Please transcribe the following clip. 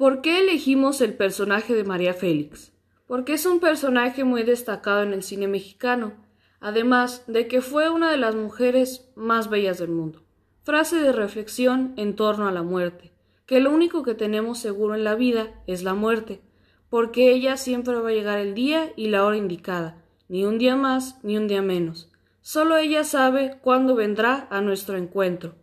¿Por qué elegimos el personaje de María Félix? Porque es un personaje muy destacado en el cine mexicano, además de que fue una de las mujeres más bellas del mundo. Frase de reflexión en torno a la muerte, que lo único que tenemos seguro en la vida es la muerte, porque ella siempre va a llegar el día y la hora indicada, ni un día más ni un día menos. Solo ella sabe cuándo vendrá a nuestro encuentro.